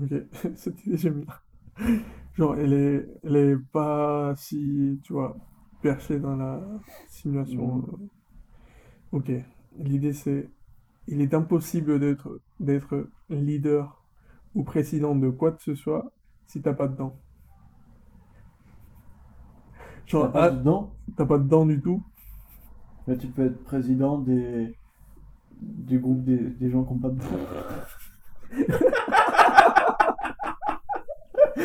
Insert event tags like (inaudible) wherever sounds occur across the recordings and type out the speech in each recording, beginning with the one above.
Ok, (laughs) cette idée, j'aime bien. Genre, elle est, elle est pas si, tu vois, perchée dans la simulation. Mhm. Ok, l'idée c'est, il est impossible d'être, d'être leader ou président de quoi que ce soit si t'as pas de dents. T'as Genre, pas ah, de dents, t'as pas de dents du tout. mais tu peux être président des... du groupe des, des gens qui n'ont pas de dents. (laughs)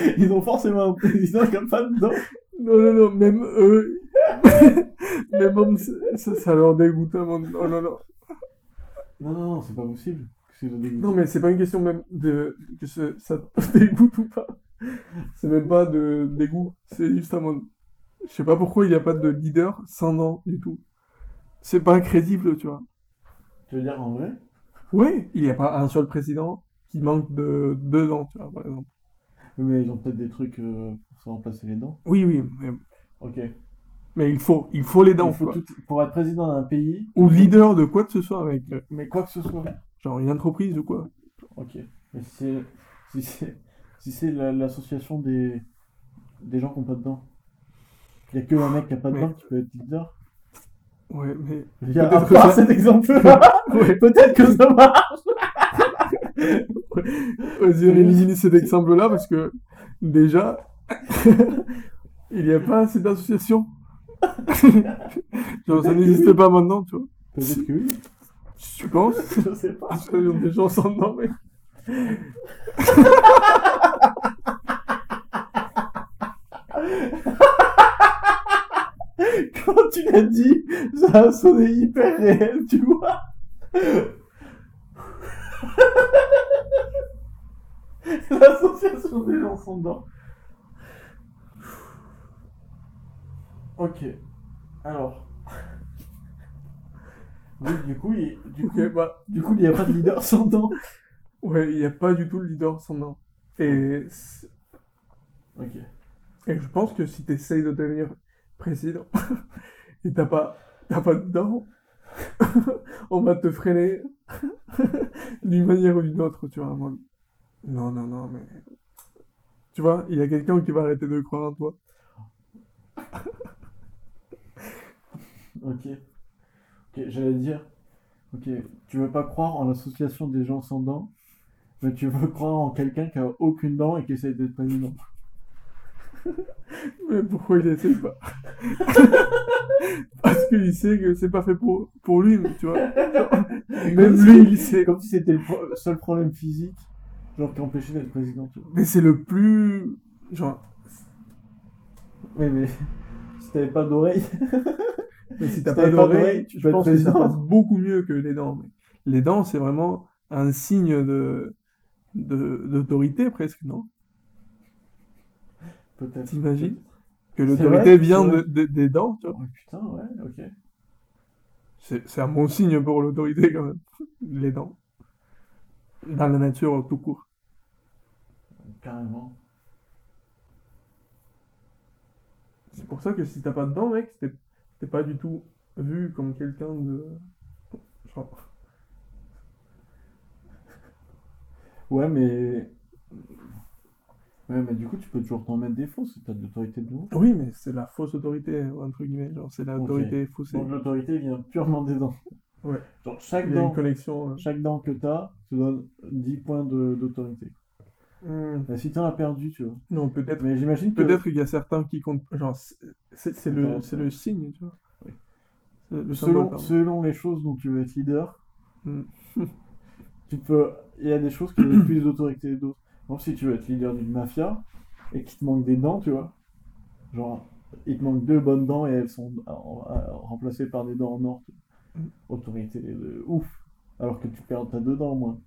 (laughs) Ils ont forcément un président qui n'a pas de dents. Non, non, non, même eux, (laughs) même ça, ça leur dégoûte. hein, mon- Non, non, non. Non, non, non, c'est pas possible. Qu'est-ce qu'ils ont dit Non, mais c'est pas une question même de que ce- ça te (laughs) dégoûte ou pas. C'est même pas de dégoût. C'est juste un mode. Je sais pas pourquoi il n'y a pas de leader sans dents du tout. C'est pas crédible, tu vois. Tu veux dire en vrai? Oui, il n'y a pas un seul président qui manque de deux dents, tu vois, par exemple. Oui, mais ils ont peut-être des trucs euh, pour se remplacer les dents. Oui, oui, mais, Ok. mais il faut, il faut les dents, Il faut quoi. tout- Pour être président d'un pays, Ou leader de quoi que ce soit, mec. mais quoi que ce soit. Genre une entreprise ou quoi. Ok. Mais si c'est si c'est si c'est la- l'association des des gens qui n'ont pas de dents, il n'y a que un mec qui n'a pas de Mais- dents qui peut être leader. Ouais, mais. Veux dire, Peut-être à que part ça- cet (laughs) exemple-là, Ouais. peut-être que ça marche. Vas-y, on élimine cet exemple-là parce que déjà, (laughs) il n'y a pas assez d'associations. (laughs) Genre, ça n'existe pas maintenant, tu vois. Peut-être que oui. Tu penses? (laughs) Je sais pas. Des gens s'en mais. Quand tu l'as dit, ça a sonné hyper réel, tu vois. (laughs) L'association des gens sans dents. Ok. Alors. (laughs) Oui, du coup, il, du coup, bah. du coup, il n'y a pas de leader (laughs) sans dents. Ouais, il n'y a pas du tout le leader sans nom. Et, Ok. et je pense que si tu essayes de devenir président et t'as pas, t'as pas de dents, on va te freiner d'une manière ou d'une autre, tu vois. Non, non, non, mais. Tu vois, il y a quelqu'un qui va arrêter de croire en toi. Ok. Ok, j'allais dire. Ok, tu veux pas croire en l'association des gens sans dents, mais tu veux croire en quelqu'un qui a aucune dent et qui essaie d'être président. (laughs) Mais pourquoi il essaie pas? (laughs) Parce qu'il sait que c'est pas fait pour, pour lui, mais tu vois. (laughs) Même lui, il sait. Comme si c'était le seul problème physique, genre qui empêchait d'être président. Tu vois. Mais c'est le plus. Genre. Oui, mais (laughs) si t'avais pas d'oreille. (laughs) Mais si t'as Si pas d'oreille, tu je peux être pense que ça président. passe beaucoup mieux que les dents. Les dents, c'est vraiment un signe de de- d'autorité presque, non? Peut-être. T'imagines? Que l'autorité vient de, de- des dents, tu vois. Oh putain, ouais, ok. C'est un bon signe pour l'autorité quand même. Les dents. Dans la nature tout court. Carrément. C'est pour ça que si t'as pas de dents, mec, t'es pas du tout vu comme quelqu'un de. Genre. (laughs) Ouais, mais. Ouais, mais du coup, tu peux toujours t'en mettre des fausses si t'as de l'autorité de nous. Oui, mais c'est la fausse autorité, entre guillemets. Genre, c'est l'autorité faussée. Donc l'autorité vient purement des dents. Ouais. Genre chaque une dent, connexion. euh, chaque dent que t'as te donne 10 points d'autorité. Mais si t'en as perdu, tu vois. Non, peut-être. Mais j'imagine. Peut-être qu'il y a certains qui comptent. Genre, c'est- le, le signe, tu vois. Oui. C'est le symbole, Selon, les choses dont tu veux être leader, Hmm. (laughs) tu peux. Il y a des choses qui ont plus d'autorité que d'autres. Si tu veux être leader d'une mafia et qu'il te manque des dents, tu vois. Genre, il te manque deux bonnes dents et elles sont euh, remplacées par des dents en or. tu vois. Autorité de ouf. Alors que tu perds ta deux dents au moins.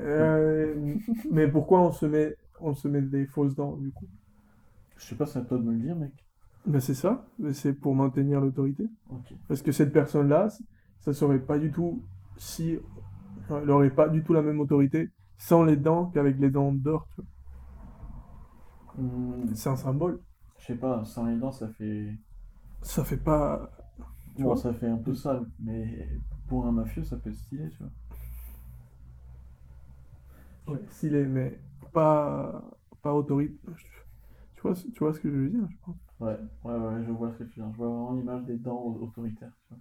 Euh, mais pourquoi on se met, on se met des fausses dents, du coup? Je sais pas, c'est à toi de me le dire, mec. Ben c'est ça, c'est pour maintenir l'autorité. Parce que cette personne-là, ça serait pas du tout si. elle aurait pas du tout la même autorité sans les dents qu'avec les dents d'or. Hmm, C'est un symbole. je sais pas, sans les dents, ça fait. Ça fait pas. Tu Bon, vois? ça fait un peu sale, mais pour un mafieux, ça peut être stylé, tu vois. Ouais, est, mais pas, pas autoritaire. Tu vois, tu vois ce que je veux dire, je pense? Ouais, ouais, ouais, je vois ce que tu veux dire. Je vois vraiment l'image des dents au- autoritaires. tu vois.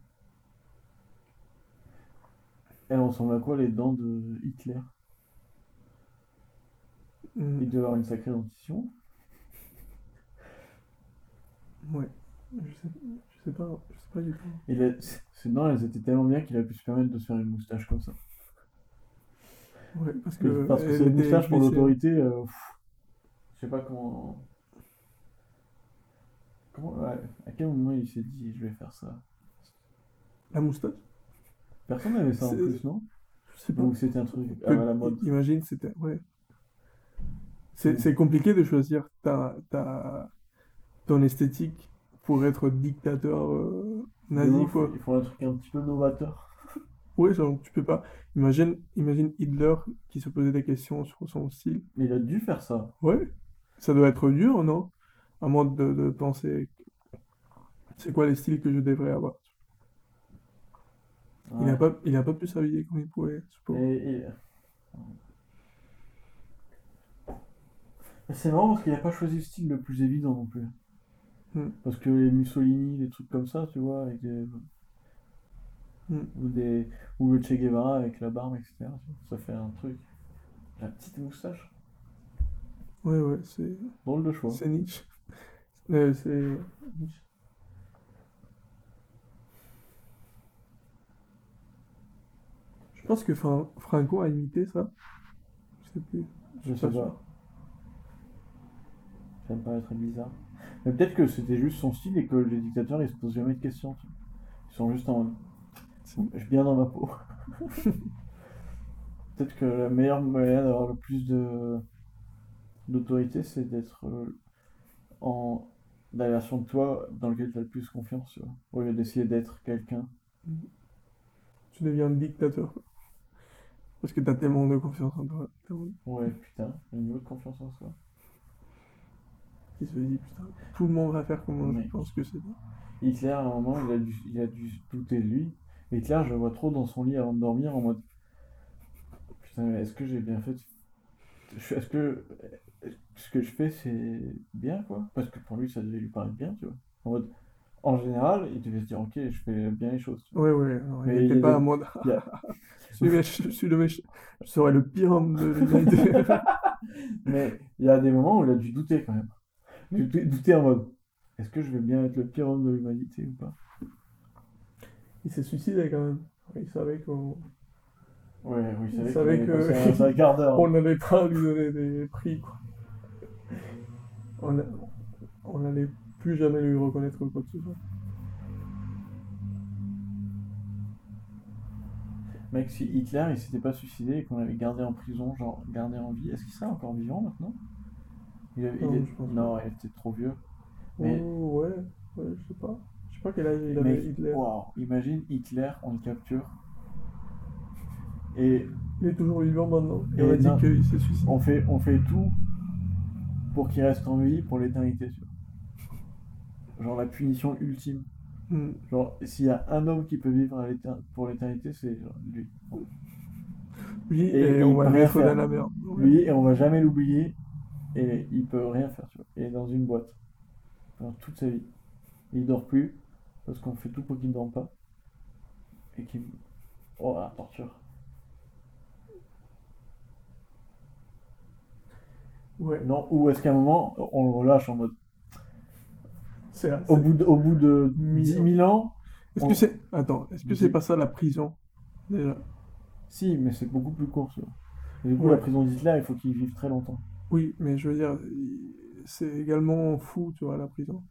Elles ressemblent à quoi les dents de Hitler? Hmm, Il devait avoir une sacrée dentition. Ouais, sais, je sais pas, je sais pas du tout. Il a... Ses dents, elles étaient tellement bien qu'il a pu se permettre de se faire une moustache comme ça. Ouais, parce que. Parce que c'est une moustache pour l'autorité. euh, pff, je sais pas comment. Comment. ouais, à quel moment il s'est dit je vais faire ça? La moustache? Personne n'avait ça en C'est- plus, non? Je sais pas. Ou c'était un truc à la mode Imagine, c'était. Ouais. C'est Mm. c'est compliqué de choisir ta, ta, ton esthétique pour être dictateur euh, nazi, quoi. Il faut un truc un petit peu novateur. (laughs) Genre, tu peux pas. Imagine, imagine Hitler qui se posait des questions sur son style. Mais il a dû faire ça. Ouais, ça doit être dur, non? À moins de, de penser, c'est quoi les styles que je devrais avoir? Il n'a pas, il a pas pu s'habiller comme il pouvait. Et, et- Mais C'est marrant parce qu'il n'a pas choisi le style le plus évident non plus. Hmm. Parce que les Mussolini, les trucs comme ça, tu vois, avec des... Hmm. ou, des... ou le Che Guevara avec la barbe, etc. Ça fait un truc. La petite moustache. Ouais, ouais, c'est, Drôle de choix. c'est Nietzsche. (laughs) Euh, c'est Nietzsche. Je pense que Fran- Franco a imité ça. Je sais plus. Je sais pas pas. Ça me paraît très bizarre. Mais peut-être que c'était juste son style et que les dictateurs ils se posent jamais de questions. tu vois. Ils sont juste en mode, je suis bien dans ma peau. (laughs) peut-être que la meilleure moyen d'avoir le plus de d'autorité c'est d'être euh, en la version de toi dans laquelle tu as le plus confiance, tu vois. Au lieu d'essayer d'être quelqu'un. Tu deviens dictateur. quoi. Parce que t'as tellement de confiance en toi. Ouais, putain, le niveau de confiance en soi. Il se dit, putain, tout le monde va faire comme Mais- je pense que c'est bien. Hitler, à un moment, il a dû, il a dû douter de lui. Hitler, je le vois trop dans son lit avant de dormir en mode Putain, mais est-ce que j'ai bien fait Est-ce que ce que je fais, c'est bien, quoi? Parce que pour lui, ça devait lui paraître bien, tu vois. En mode, en général, il devait se dire Ok, je fais bien les choses. ouais, non, Mais il il était y a (laughs) pas en mode. y a- je, suis, méch- je suis le méchant. Je serais le pire homme de l'humanité. (laughs) Mais il y a des moments où il a dû douter quand même. Douter en mode Est-ce que je vais bien être le pire homme de l'humanité ou pas? Il s'est suicidé quand même. Il savait qu'on Ouais, oui, Il savait vrai que- que. C'est un quart d'heure. (laughs) on n'allait pas lui donner des prix, quoi. On a- on n'allait plus jamais lui reconnaître quoi que ce soit. Mec, si Hitler il s'était pas suicidé et qu'on l'avait gardé en prison, genre gardé en vie, est-ce qu'il serait encore vivant maintenant? Il, avait- il Non, est- je pense Non, il était trop vieux. Mais- Oh, ouais, ouais, je sais pas. Je sais pas quel âge il avait Mec, Hitler. waouh, imagine Hitler, on le capture. Et Il est toujours vivant maintenant. Et Et on a dit qu'il s'est suicidé. on fait, on fait tout pour qu'il reste en vie pour l'éternité. Genre la punition ultime. Hmm. Genre, s'il y a un homme qui peut vivre pour l'éternité, c'est lui. Lui, Et on va mettre dans la. Lui, et on va jamais l'oublier, et il peut rien faire, tu vois. Il est dans une boîte, pendant toute sa vie. Il dort plus, parce qu'on fait tout pour qu'il ne dorme pas. Et qu'il... Oh, la torture. Ouais, Non, ou est-ce qu'à un moment, on le relâche en mode... c'est Au bout de, au bout de Mille 10 ans. 000 ans Est-ce on- que c'est. Attends, est-ce que c'est pas ça la prison Déjà? Si, mais c'est beaucoup plus court, vois. Et du coup, Ouais. la prison d'Hitler, il faut qu'il vive très longtemps. Oui, mais je veux dire, c'est également fou, tu vois, la prison.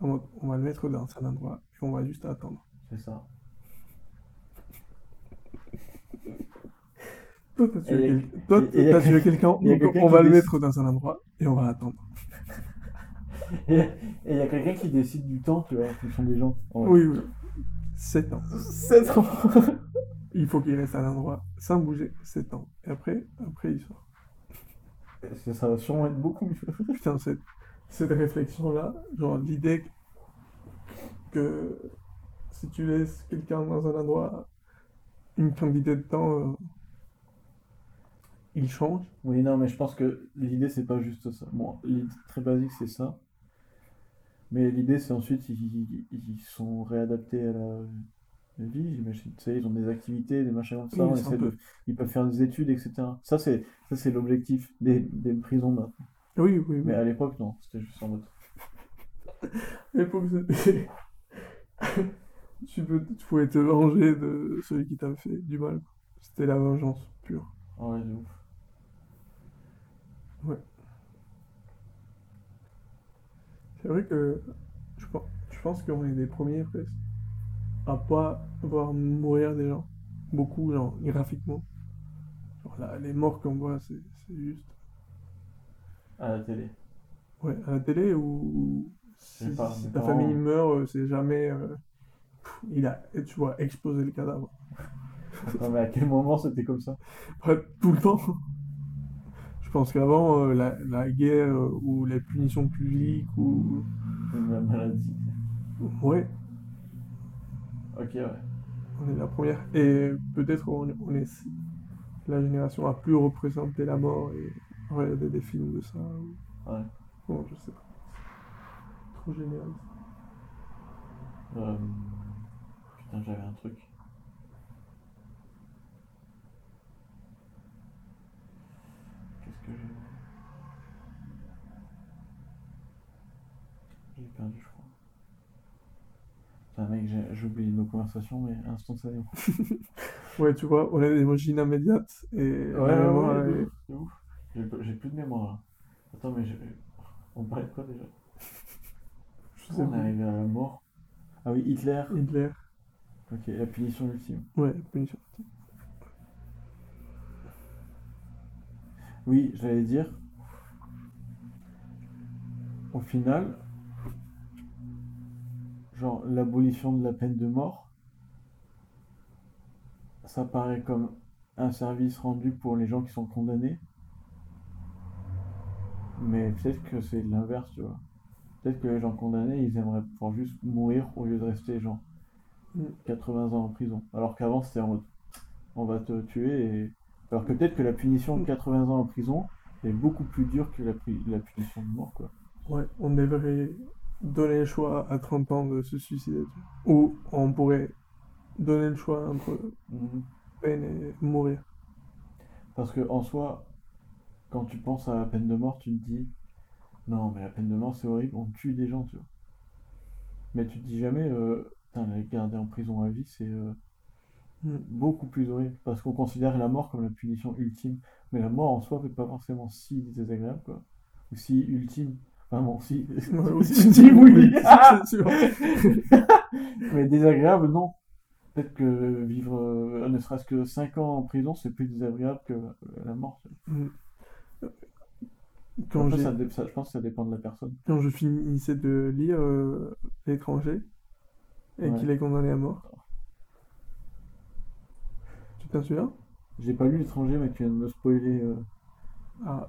En mode, On va le mettre dans un endroit et on va juste attendre. C'est ça. Toi, t'as tué, Et- quel- Toi, et- et y a t'as tué quel- quelqu'un, il y a donc quelqu'un on qui va le décide- mettre dans un endroit et on va attendre. (laughs) Et il y a quelqu'un qui décide du temps, tu vois, en fonction des gens. En Oui, oui. 7 ans. 7 ans Il faut qu'il reste à l'endroit sans bouger 7 ans. Et après, après il sort. Ça, va sûrement être beaucoup mieux. (laughs) Putain, cette, cette réflexion-là, genre l'idée que si tu laisses quelqu'un dans un endroit une quantité de temps, euh, il change. Oui, non, mais je pense que l'idée, c'est pas juste ça. Bon, l'idée très basique, c'est ça. Mais l'idée, c'est ensuite, ils, ils sont réadaptés à la vie, j'imagine. Tu sais, ils ont des activités, des machins comme ça. Oui, on de- Ils peuvent faire des études, etc. Ça, c'est ça, c'est l'objectif des, des prisons maintenant. Oui, oui, Mais oui. à l'époque, non. C'était juste en mode. À l'époque, c'était. (laughs) tu, peux, tu pouvais te venger de celui qui t'a fait du mal. C'était la vengeance pure. Ah ouais, de ouf. C'est vrai que je pense, je pense qu'on est les premiers presque à pas voir mourir des gens. Beaucoup, genre graphiquement. Genre là, les morts qu'on voit, c'est juste. À la télé. Ouais, à la télé ou si, pas, si ta famille meurt, euh, c'est jamais. euh, pff, il a, tu vois, explosé le cadavre. (laughs) Mais à quel moment c'était comme ça? Après, tout le temps. Je pense qu'avant, euh, la, la guerre euh, ou les punitions publiques ou. La maladie. Ouais, Ok, ouais. on est la première. Et peut-être on, on est la génération à plus représenter la mort et regarder des films de ça. ou- Ouais. Bon, je sais pas. Trop général. Euh, Putain, j'avais un truc. Qu'est-ce que j'ai? J'ai perdu. Putain, mec, j'ai oublié nos conversations, mais instantanément. (laughs) Ouais, tu vois, on a des machines immédiates et la mémoire de est- ouf, de ouf. J'ai plus de mémoire là. Attends, mais on parlait de quoi déjà? Je sais On est arrivé à la mort? Ah oui, Hitler. Hitler. Ok, la punition ultime. Ouais, punition. Oui, j'allais dire. Au final, genre l'abolition de la peine de mort, ça paraît comme un service rendu pour les gens qui sont condamnés. Mais peut-être que c'est l'inverse, tu vois. Peut-être que les gens condamnés, ils aimeraient pouvoir juste mourir au lieu de rester, genre, Mm. 80 ans en prison. Alors qu'avant, c'était en mode, on va te tuer et... Alors que peut-être que la punition de 80 ans en prison est beaucoup plus dure que la punition de mort, quoi. Ouais, on devrait donner le choix à 30 ans de se suicider. Ou on pourrait donner le choix entre Mhm. peine et mourir. Parce que en soi, quand tu penses à la peine de mort, tu te dis non, mais la peine de mort c'est horrible, on tue des gens, tu vois. Mais tu te dis jamais, euh, les garder en prison à vie, c'est euh, Mm. beaucoup plus horrible. Parce qu'on considère la mort comme la punition ultime. Mais la mort en soi n'est pas forcément si désagréable, quoi. Ou si ultime. Enfin bon, si. (laughs) Oui. si tu dis oui. (laughs) C'est sûr. (laughs) mais désagréable, non. Peut-être que vivre euh, ne serait-ce que 5 ans en prison, c'est plus désagréable que euh, la mort. Mm. Quand Après, j'ai- ça dé- ça- je pense que ça dépend de la personne. quand je finissais de lire euh, L'étranger et Ouais. qu'il est condamné à mort. Tu t'en souviens? J'ai pas lu l'étranger, mais tu viens de me spoiler. euh. Ah.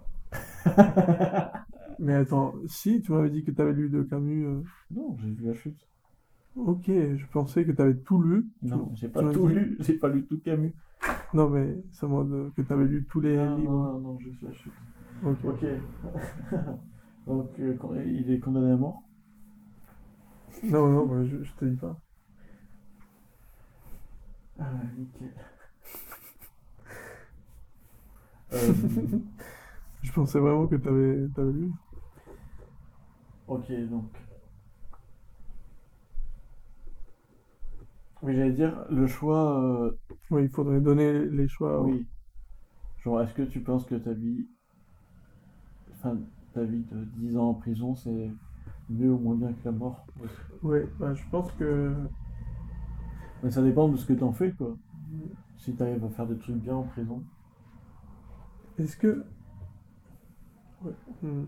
Mais attends, si, tu m'avais dit que tu avais lu de Camus. euh, Non, j'ai vu la chute. Ok, je pensais que tu avais tout lu. Non, j'ai tu pas m'as tout dit- lu, j'ai pas lu tout Camus. Non, mais c'est moi de- que tu avais lu tous les Ah, livres. non, non, non, juste la chute. Ok. Ok. (laughs) Donc, euh, il est condamné à mort. Non, non, je, je te dis pas. Ah, nickel. (laughs) Euh, Je pensais vraiment que tu avais, lu. Ok, donc. Oui, j'allais dire, le choix. euh, Oui, il faudrait donner les choix. oui. Genre, est-ce que tu penses que ta vie. Enfin, ta vie de 10 ans en prison, c'est mieux ou moins bien que la mort? Ouais, bah, je pense que. Mais ça dépend de ce que t'en fais, quoi. Si t'arrives à faire des trucs bien en prison. Est-ce que. Ouais. hmm.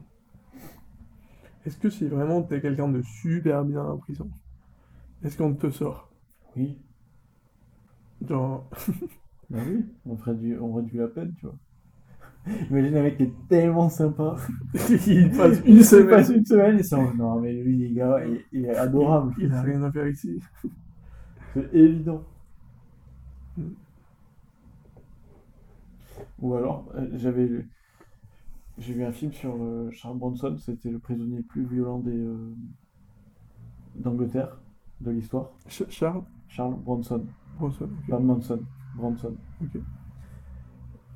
Est-ce que si vraiment t'es quelqu'un de super bien en prison, est-ce qu'on te sort? Oui. Genre. (laughs) Bah oui, on réduit, on réduit la peine, tu vois. (laughs) Imagine un mec qui est tellement sympa. (laughs) il passe une Il semaine. passe une semaine, ils sont non mais lui les gars, il, il est adorable. Il a rien à faire ici. C'est évident. Mm. Ou alors, euh, j'avais lu- j'ai vu un film sur euh, Charles Bronson, c'était le prisonnier le plus violent des, euh, d'Angleterre, de l'histoire. Ch- Charles? Charles Bronson, Bronson. ok. pas Manson, Bronson. Ok.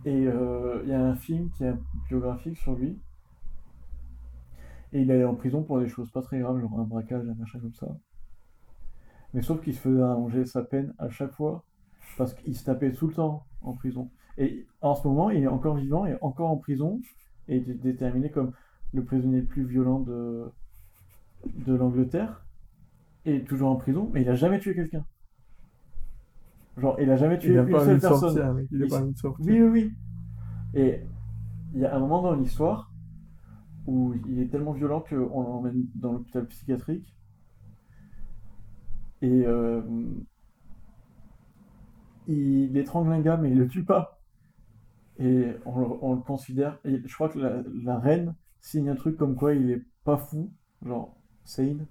Et euh, il y a un film qui est biographique sur lui. Et il est en prison pour des choses pas très graves, genre un braquage, un machin comme ça. Mais sauf qu'il se faisait allonger sa peine à chaque fois parce qu'il se tapait tout le temps en prison. Et en ce moment, il est encore vivant et encore en prison et est déterminé comme le prisonnier le plus violent de, de l'Angleterre. Et toujours en prison, mais il a jamais tué quelqu'un. Genre, il a jamais tué Il a une seule personne. sortir. Il Il pas. Oui, oui, oui. Et il y a un moment dans l'histoire où il est tellement violent qu'on l'emmène dans l'hôpital psychiatrique. Et euh, il étrangle un gars, mais il le tue pas. Et on le, on le considère. Et je crois que la, reine signe un truc comme quoi il est pas fou, genre sane.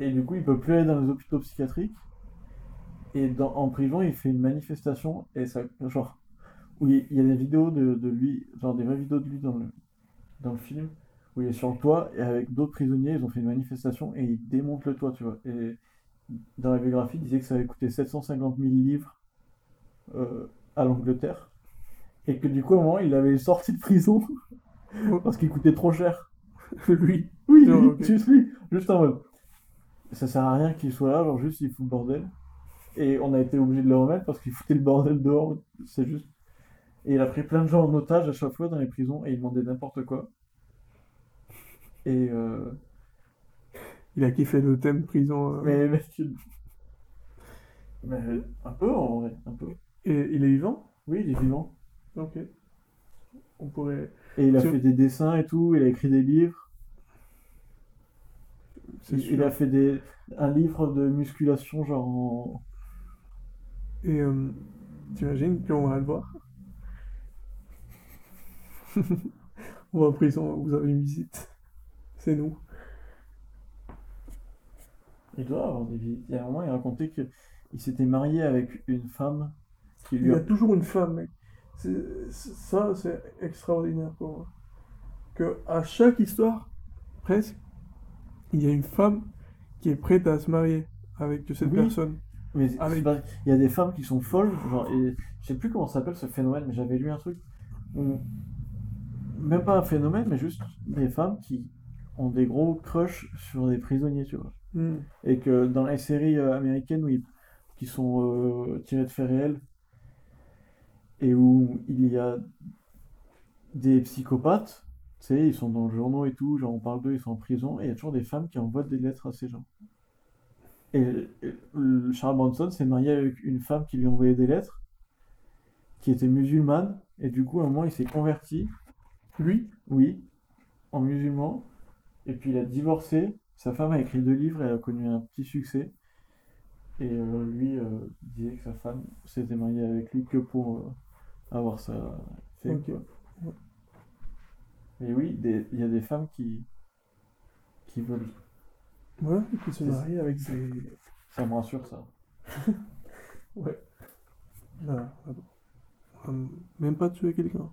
Et du coup, il peut plus aller dans les hôpitaux psychiatriques. Et en prison, il fait une manifestation. Et ça, genre, où il, y a des vidéos de, de lui, genre des vraies vidéos de lui dans le, dans le film, où il est sur le toit et avec d'autres prisonniers, ils ont fait une manifestation et ils démontent le toit, tu vois. Et dans la biographie, il disait que ça avait coûté 750 000 livres euh, à l'Angleterre. Et que du coup, à un moment, il avait sorti de prison (laughs) parce qu'il coûtait trop cher. Lui. (laughs) Oui, Non, lui, ok. juste lui, juste en mode. Ça sert à rien qu'il soit là, genre juste il fout le bordel. Et on a été obligé de le remettre parce qu'il foutait le bordel dehors, c'est juste. Et il a pris plein de gens en otage à chaque fois dans les prisons et il demandait n'importe quoi. Et euh... Il a kiffé le thème prison. euh, mais un peu en vrai, un peu. Et il est vivant? Oui, il est vivant. Ok. On pourrait. Et il a fait des dessins et tout, il a écrit des livres? Il, il a fait des... un livre de musculation, genre en... Et euh, t'imagines qu'on va le voir? (laughs) On va en prison, vous avez une visite. C'est nous. Il doit avoir des vies. Il y a un moment, il racontait qu'il s'était marié avec une femme Il y a... toujours une femme, mec. Ça, c'est extraordinaire pour moi. Que à chaque histoire, presque, il y a une femme qui est prête à se marier avec cette Oui. personne. Mais c'est Avec- pas- il y a des femmes qui sont folles, genre, et je sais plus comment ça s'appelle ce phénomène, mais j'avais lu un truc où, même pas un phénomène, mais juste des femmes qui ont des gros crushs sur des prisonniers, tu vois. Hmm. Et que dans les séries euh, américaines où ils- qui sont euh, tirées de faits réels, et où il y a des psychopathes, tu sais, ils sont dans le journaux et tout, genre on parle d'eux, ils sont en prison, et il y a toujours des femmes qui envoient des lettres à ces gens. Et, et le- Charles Bronson s'est marié avec une femme qui lui envoyait des lettres, qui était musulmane, et du coup, à un moment, il s'est converti, Lui, oui, en musulman, et puis il a divorcé. Sa femme a écrit deux livres, et elle a connu un petit succès. Et euh, lui euh, disait que sa femme s'était mariée avec lui que pour euh, avoir ça fait. Ok. quoi. Et oui, il y a des femmes qui, qui veulent. ouais, qui se C'est- marie avec des. Ça me rassure, ça. (laughs) Ouais. Euh, Même pas tuer quelqu'un.